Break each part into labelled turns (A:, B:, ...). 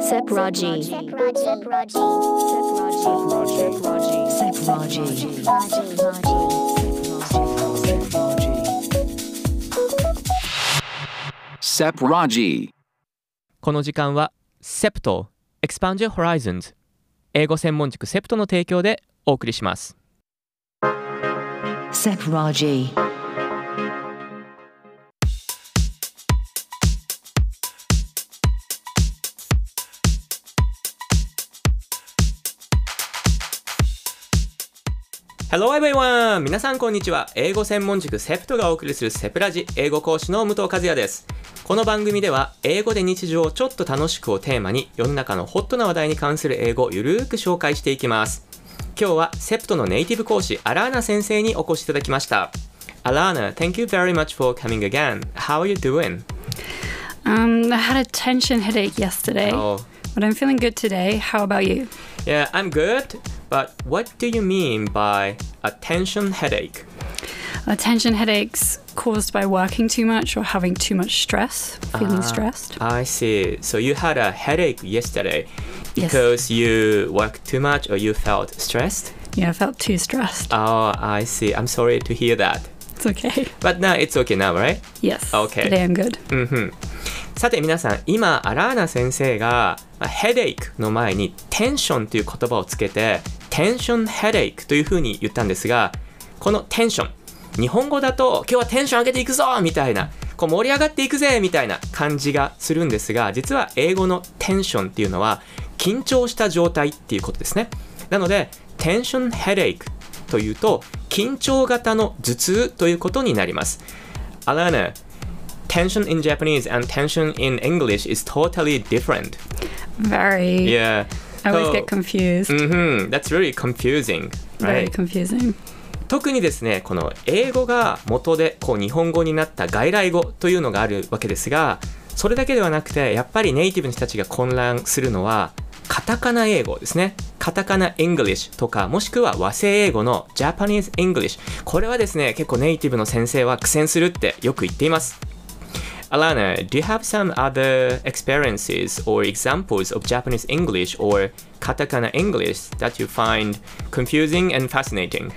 A: Sepraji. Sepraji. Sepraji.
B: Sepraji.
C: この時間は SEPT Expand Your Horizons 英語専門塾 SEPT の提供でお送りします
A: Sepraji.
C: Hello everyone! 皆さんこんにちは。英語専門塾 SEPT がお送りするセプラジ英語講師の武藤和也です。この番組では英語で日常をちょっと楽しくをテーマに世の中のホットな話題に関する英語をゆるーく紹介していきます。今日は SEPT のネイティブ講師アラーナ先生にお越しいただきました。アラーナ、thank you very much for coming again. How are you doing?
D: Um, I had a tension headache yesterday,
C: oh.
D: but I'm feeling good today. How about you?
C: Yeah, I'm good. But what do you mean by a tension headache?
D: Tension headaches caused by working too much or having too much stress, feeling
C: ah,
D: stressed.
C: I see. So you had a headache yesterday because yes. you worked too much or you felt stressed?
D: Yeah, I felt too stressed.
C: Oh, I see. I'm sorry to hear that.
D: It's okay.
C: But now it's okay now, right?
D: Yes.
C: Okay.
D: Today I'm good.
C: Mm-hmm. さて皆さん、今、アラーナ先生が、ヘデイクの前にテンションという言葉をつけて、テンションヘデイクというふうに言ったんですが、このテンション、日本語だと今日はテンション上げていくぞみたいな、こう盛り上がっていくぜみたいな感じがするんですが、実は英語のテンションっていうのは、緊張した状態っていうことですね。なので、テンションヘデイクというと、緊張型の頭痛ということになります。アラーナ、tension in Japanese and tension in English is totally different.
D: Very.
C: Yeah.
D: I always
C: So-
D: get confused.
C: Mhm, That's really confusing,
D: Very
C: right?
D: confusing.
C: 特にですね、この英語が元でこう日本語になった外来語というのがあるわけですが、それだけではなくて、やっぱりネイティブの人たちが混乱するのは、カタカナ英語ですね。カタカナ English とか、もしくは和製英語の Japanese English。これはですね、結構ネイティブの先生は苦戦するってよく言っています。Alana, do you have some other experiences or examples of Japanese English or katakana English that you find confusing and fascinating?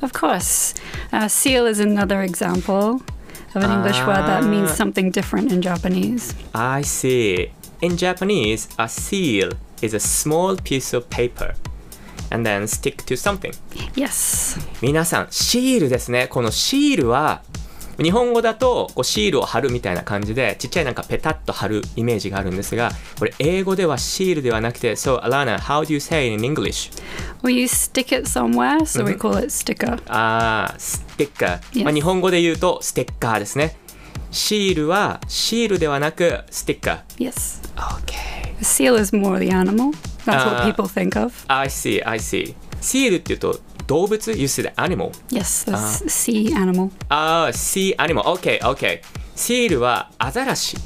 D: Of course. Uh, seal is another example of an English word that means
C: Ah.
D: something different in Japanese.
C: I see. In Japanese, a seal is a small piece of paper and then stick to something.
D: Yes.
C: 皆さん、シールですね。このシールは、 日本語だとこうシールを貼るみたいな感じで、ちっちゃいなんかペタッと貼るイメージがあるんですが、これ英語ではシールではなくて、So, Alana, how do you say it in English?
D: Well, you stick it somewhere, so we call it sticker.
C: あー、ステッカー。
D: Yes.
C: まあ、日本語で言うと、ステッカーですね。シールはシールではなく、ステッカ
D: Yes.
C: ー。OK。
D: A seal is more the animal. That's what
C: Ah.
D: people think of.
C: I see, I see. シールっていうと、動物 ?You said animal?
D: Yes, the s sea animal.
C: ああ、sea animal. OK, OK. シールはアザラシ。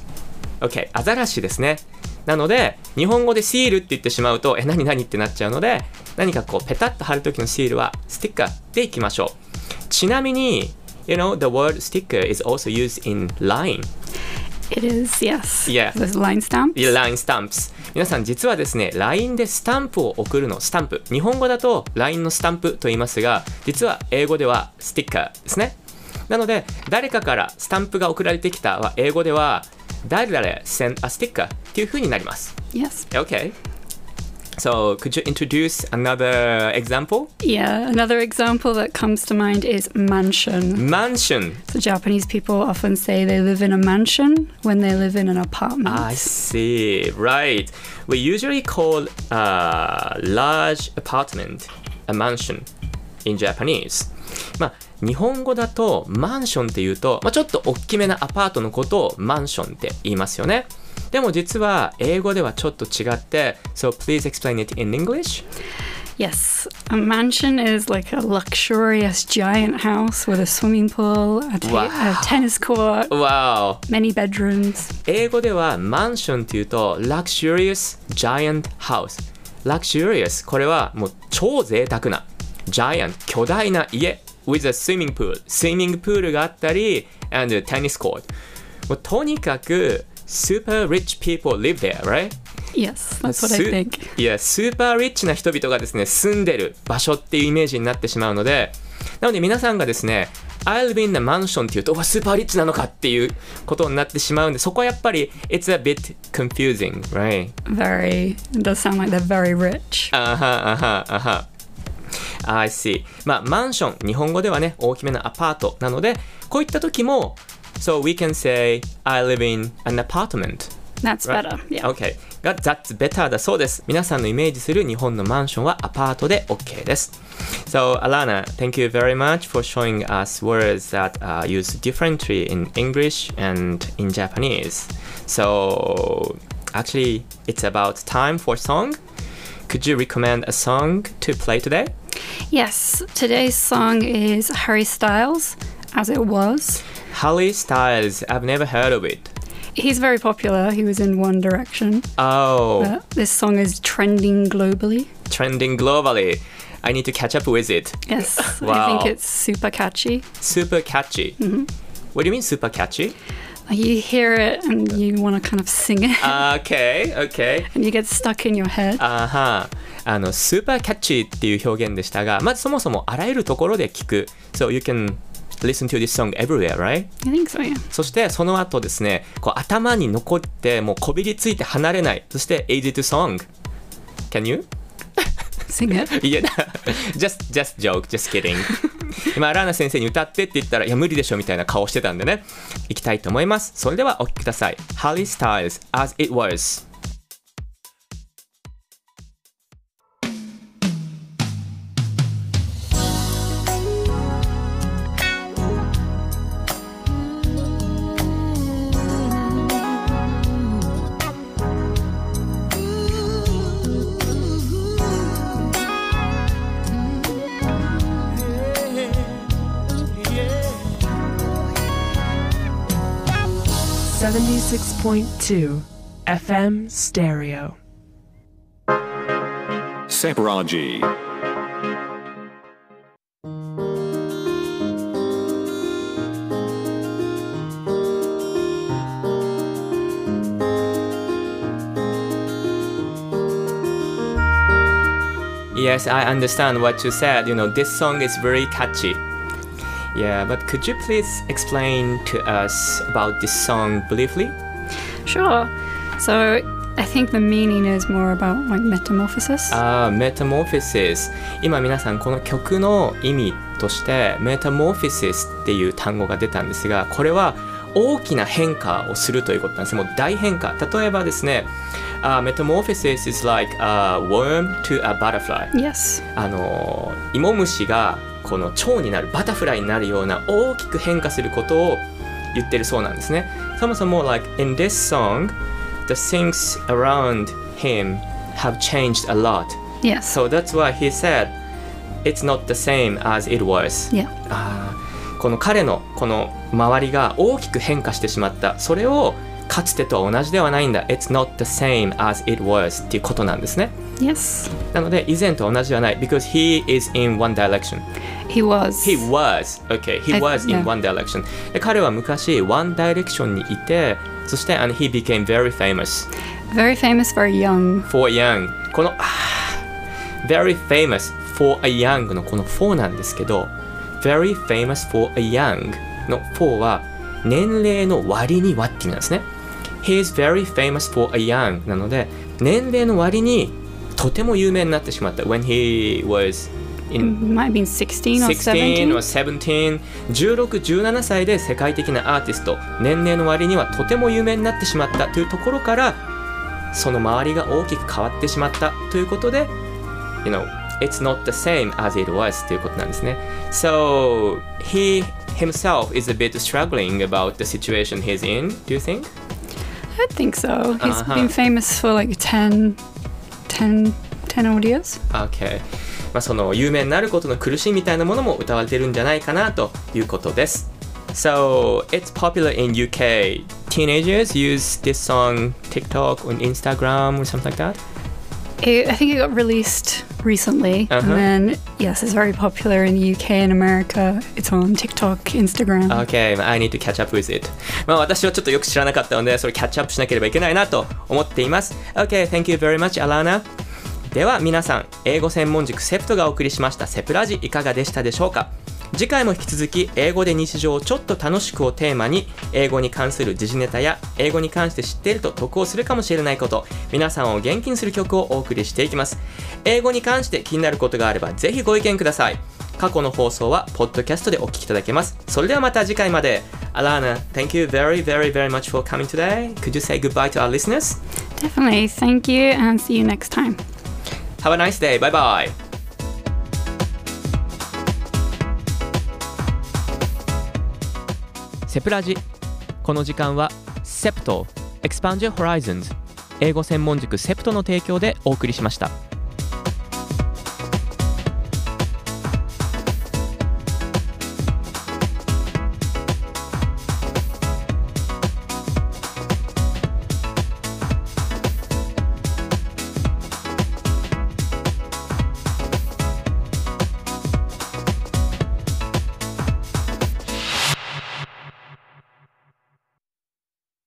C: OK, アザラシですね。なので、日本語でシールって言ってしまうと、え、何何ってなっちゃうので、何かこう、ペタッと貼るときのシールは、ステッカーでいきましょう。ちなみに、You know, the word sticker is also used in line.
D: It is, yes.
C: Yeah.
D: There's line stamps?
C: line stamps 皆さん実はですね LINE でスタンプを送るのスタンプ日本語だと LINE のスタンプと言いますが実は英語ではステッカーですねなので誰かからスタンプが送られてきたは英語では誰々 send a sticker っていう風になります
D: Yes.
C: OK So could you introduce another example?
D: Yeah, another example that comes to mind is mansion.
C: Mansion
D: So Japanese people often say they live in a mansion when they live in an apartment.
C: I see. Right. We usually call a large apartment a mansion in Japanese. まあ、日本語だとマンションっていうと、まあ、ちょっと大きめなアパートのことをマンションって言いますよね。でも実は英語ではちょっと違って、So please explain it in English.
D: Yes, a mansion is like a luxurious giant house with a swimming pool, a, te-
C: Wow.
D: a tennis court,
C: Wow!
D: many bedrooms.
C: 英語ではマンションっていうと luxurious giant house luxurious これはもう超贅沢な giant 巨大な家 with a swimming pool スイミングプールがあったり and a tennis court もうとにかく super rich people live there right?
D: Yes, that's what I
C: ス
D: think.
C: いや、スーパーリッチな人々がですね、住んでる場所っていうイメージになってしまうので、なので皆さんがですね、I live in a mansion っていうと、うわ、スーパーリッチなのかっていうことになってしまうんで、そこはやっぱり、it's a bit confusing, right?
D: Very, it does sound like they're very rich.
C: あはあはあは I see. まあ、マンション、日本語ではね、大きめのアパートなので、こういった時も、So we can say, I live in an apartment.
D: That's
C: Right.
D: better. Yeah.
C: Okay. が That's better だそうです。皆さんのイメージする日本のマンションはアパートで OK です。So, Alana, thank you very much for showing us words that are used differently in English and in Japanese. So, actually, it's about time for song. Could you recommend a song to play today?
D: Yes, today's song is Harry Styles, As It Was.
C: Harry Styles, I've never heard of it.
D: He's very popular. He was in One Direction.
C: Oh,
D: But this song is trending globally.
C: trending globally. I need to catch up with it.
D: Yes, I
C: Wow.
D: think it's super catchy.
C: Super catchy. What do you mean super catchy?
D: You hear it and you want to kind of sing it,
C: Okay, okay.
D: and you get stuck in your head.
C: あはあのスーパーキャッチーっていう表現でしたがまずそもそもあらゆるところで聞く So you can listen to this song everywhere, right?
D: I think so, yeah.
C: そしてその後ですねこう頭に残ってもうこびりついて離れないそして easy to song Can you?
D: Sing it.
C: いや just, just joke, just kidding 今ラーナ先生に歌ってって言ったらいや無理でしょみたいな顔してたんでね行きたいと思いますそれではお聴きください Harry Styles As It Was
E: Seventy-six point two FM stereo.
B: Sepraji.
C: Yes, I understand what you said. You know, this song is very catchy. Yeah, but could you please explain to us about this song briefly?
D: Sure. So I think the meaning is more about like metamorphosis.
C: ああ、Metamorphosis。今皆さんこの曲の意味として Metamorphosis っていう単語が出たんですが、これは大きな変化をするということなんです。もう大変化。例えばですね、あ Metamorphosis is like a worm to a butterfly。
D: yes.
C: あの芋虫がこの蝶になるバタフライになるような大きく変化することを言ってるそうなんですねそもそも like in this song the things around him have changed a lot
D: Yes.
C: so that's why he said it's not the same as it was
D: yeah.
C: この彼のこの周りが大きく変化してしまったそれをかつてとは同じではないんだ It's not the same as it was っていうことなんですね
D: Yes.
C: なので以前と同じではない because he is in one direction
D: He was.
C: he was okay he was in one direction で彼は昔 one direction にいてそして and he became very famous
D: very famous, very young.
C: for young この very famous for a young のこの for なんですけど very famous for a young の for は年齢の割にはって意味なんですね he is very famous for a young なので年齢の割にとても有名になってしまった when he was in
D: Might have been 16 or
C: 16 or
D: 17.
C: 17 16、17歳で世界的なアーティスト年齢の割にはとても有名になってしまったというところからその周りが大きく変わってしまったということで you know it's not the same as it was ということなんですね so he himself is a bit struggling about the situation he's in do you think?
D: I think so. He's
C: Uh-huh.
D: been famous for like 10, 10, 10 odd years.
C: Okay まあその有名になることの苦しみみたいなものも歌われてるんじゃないかなということです So it's popular in UK teenagers use this song TikTok on Instagram or something like that
D: It, I think it got released recently.
C: Uh-huh.
D: And then, yes, it's very popular in the UK and America. It's on TikTok, Instagram.
C: Okay, I need to catch up with it. まあ私はちょっとよく知らなかったので、それキャッチアップしなければいけないなと思っています。Okay, thank you very much, Alana. では皆さん、英語専門塾セプトがお送りしましたセプラジいかがでしたでしょうか次回も引き続き英語で日常をちょっと楽しくをテーマに英語に関する時事ネタや英語に関して知っていると得をするかもしれないこと皆さんを元気にする曲をお送りしていきます。英語に関して気になることがあればぜひご意見ください。過去の放送はポッドキャストでお聞きいただけます。それではまた次回まで。Alana, thank you very very very much for coming today. Could you say goodbye to our listeners?
D: Definitely. Thank you and see you next time.
C: Have a nice day, bye bye セプラジこの時間はセプト Expand Your Horizons 英語専門塾セプトの提供でお送りしました。